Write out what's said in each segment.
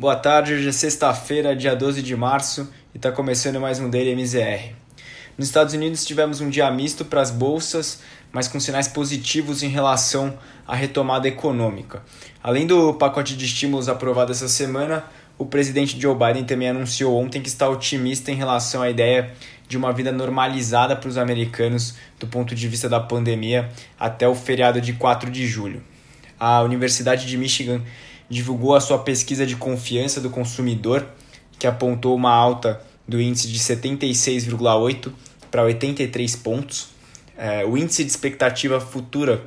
Boa tarde, hoje é sexta-feira, dia 12 de março e está começando mais um Daily MZR. Nos Estados Unidos tivemos um dia misto para as bolsas, mas com sinais positivos em relação à retomada econômica. Além do pacote de estímulos aprovado essa semana, o presidente Joe Biden também anunciou ontem que está otimista em relação à ideia de uma vida normalizada para os americanos do ponto de vista da pandemia até o feriado de 4 de julho. A Universidade de Michigan divulgou a sua pesquisa de confiança do consumidor, que apontou uma alta do índice de 76,8 para 83 pontos. É, o índice de expectativa futura,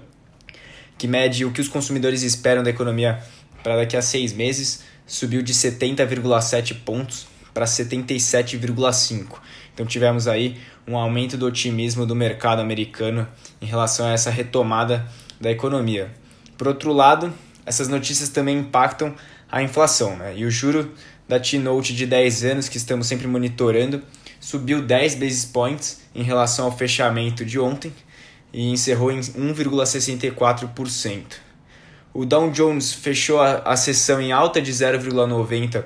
que mede o que os consumidores esperam da economia para daqui a seis meses, subiu de 70,7 pontos para 77,5. Então tivemos aí um aumento do otimismo do mercado americano em relação a essa retomada da economia. Por outro lado, essas notícias também impactam a inflação. Né? E o juro da T-Note de 10 anos, que estamos sempre monitorando, subiu 10 basis points em relação ao fechamento de ontem e encerrou em 1,64%. O Dow Jones fechou a, a sessão em alta de 0,90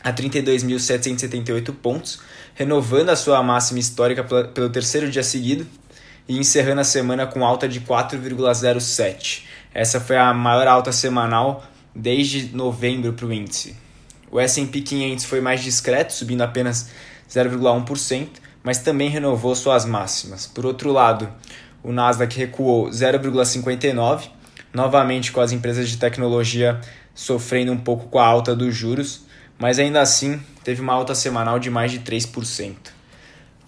a 32.778 pontos, renovando a sua máxima histórica pelo terceiro dia seguido e encerrando a semana com alta de 4,07. Essa foi a maior alta semanal desde novembro para o índice. O S&P 500 foi mais discreto, subindo apenas 0,1%, mas também renovou suas máximas. Por outro lado, o Nasdaq recuou 0,59%, novamente com as empresas de tecnologia sofrendo um pouco com a alta dos juros, mas ainda assim teve uma alta semanal de mais de 3%.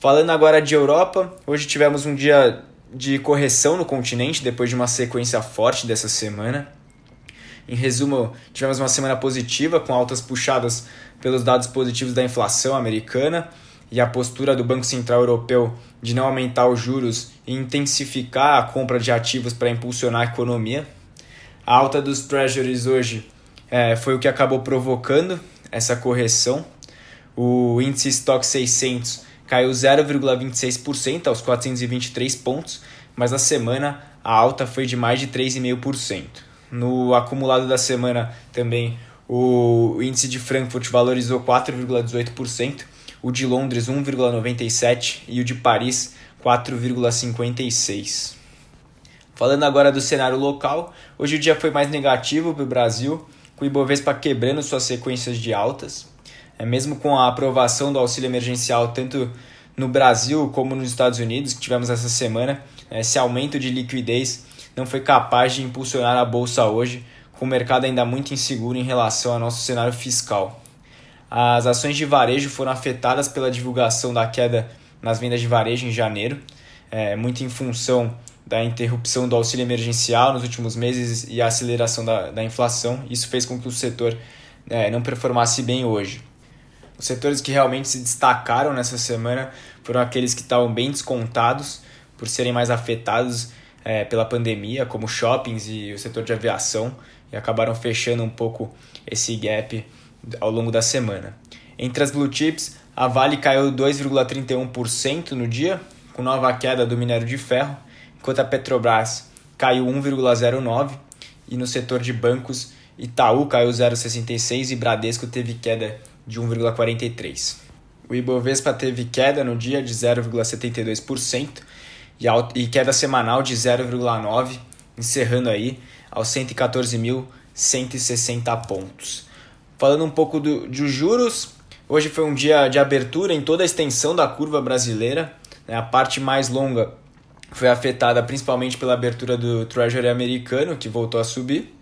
Falando agora de Europa, hoje tivemos um dia de correção no continente depois de uma sequência forte dessa semana. Em resumo, tivemos uma semana positiva com altas puxadas pelos dados positivos da inflação americana e a postura do Banco Central Europeu de não aumentar os juros e intensificar a compra de ativos para impulsionar a economia. A alta dos treasuries hoje é, foi o que acabou provocando essa correção. O índice Stock 600 caiu 0,26% aos 423 pontos, mas na semana a alta foi de mais de 3,5%. No acumulado da semana também o índice de Frankfurt valorizou 4,18%, o de Londres 1,97% e o de Paris 4,56%. Falando agora do cenário local, hoje o dia foi mais negativo para o Brasil, com o Ibovespa quebrando suas sequências de altas. É, mesmo com a aprovação do auxílio emergencial, tanto no Brasil como nos Estados Unidos, que tivemos essa semana, esse aumento de liquidez não foi capaz de impulsionar a bolsa hoje, com o mercado ainda muito inseguro em relação ao nosso cenário fiscal. As ações de varejo foram afetadas pela divulgação da queda nas vendas de varejo em janeiro, é, muito em função da interrupção do auxílio emergencial nos últimos meses e a aceleração da, da inflação. Isso fez com que o setor é, não performasse bem hoje. Os setores que realmente se destacaram nessa semana foram aqueles que estavam bem descontados por serem mais afetados é, pela pandemia, como shoppings e o setor de aviação, e acabaram fechando um pouco esse gap ao longo da semana. Entre as blue chips, a Vale caiu 2,31% no dia, com nova queda do minério de ferro, enquanto a Petrobras caiu 1,09% e no setor de bancos, Itaú caiu 0,66% e Bradesco teve queda de 1,43%. O Ibovespa teve queda no dia de 0,72% e queda semanal de 0,9%, encerrando aí aos 114.160 pontos. Falando um pouco do, de juros, hoje foi um dia de abertura em toda a extensão da curva brasileira. Né? A parte mais longa foi afetada principalmente pela abertura do Treasury americano, que voltou a subir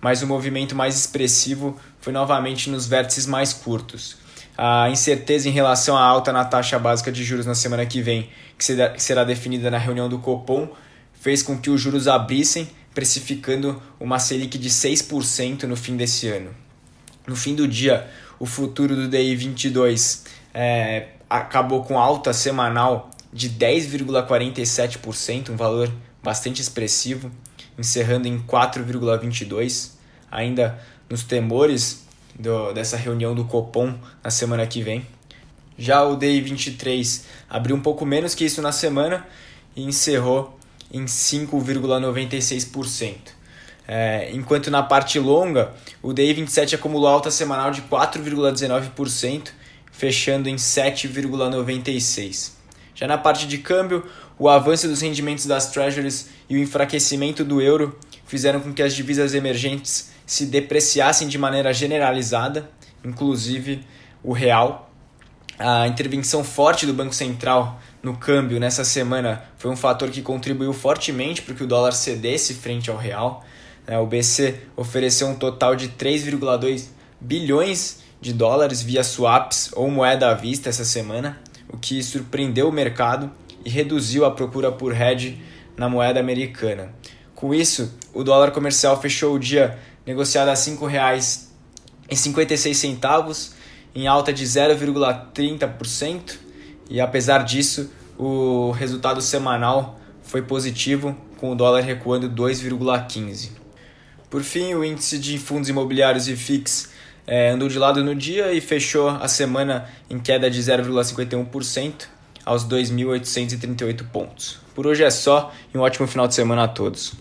mas o movimento mais expressivo foi novamente nos vértices mais curtos. A incerteza em relação à alta na taxa básica de juros na semana que vem, que será definida na reunião do Copom, fez com que os juros abrissem, precificando uma Selic de 6% no fim desse ano. No fim do dia, o futuro do DI 22 é, acabou com alta semanal de 10,47%, um valor bastante expressivo encerrando em 4,22, ainda nos temores do, dessa reunião do Copom na semana que vem. Já o DI 23 abriu um pouco menos que isso na semana e encerrou em 5,96%. É, enquanto na parte longa, o DI27 acumulou alta semanal de 4,19%, fechando em 7,96%. Já na parte de câmbio, o avanço dos rendimentos das treasuries e o enfraquecimento do euro fizeram com que as divisas emergentes se depreciassem de maneira generalizada, inclusive o real. A intervenção forte do Banco Central no câmbio nessa semana foi um fator que contribuiu fortemente para que o dólar cedesse frente ao real. É, o BC ofereceu um total de 3,2 bilhões de dólares via swaps ou moeda à vista essa semana, o que surpreendeu o mercado e reduziu a procura por hedge na moeda americana. Com isso, o dólar comercial fechou o dia negociado a R$ 5,56, em alta de 0,30%, e apesar disso, o resultado semanal foi positivo, com o dólar recuando 2,15%. Por fim, o índice de fundos imobiliários e FIX é, andou de lado no dia e fechou a semana em queda de 0,51% aos 2.838 pontos. Por hoje é só e um ótimo final de semana a todos.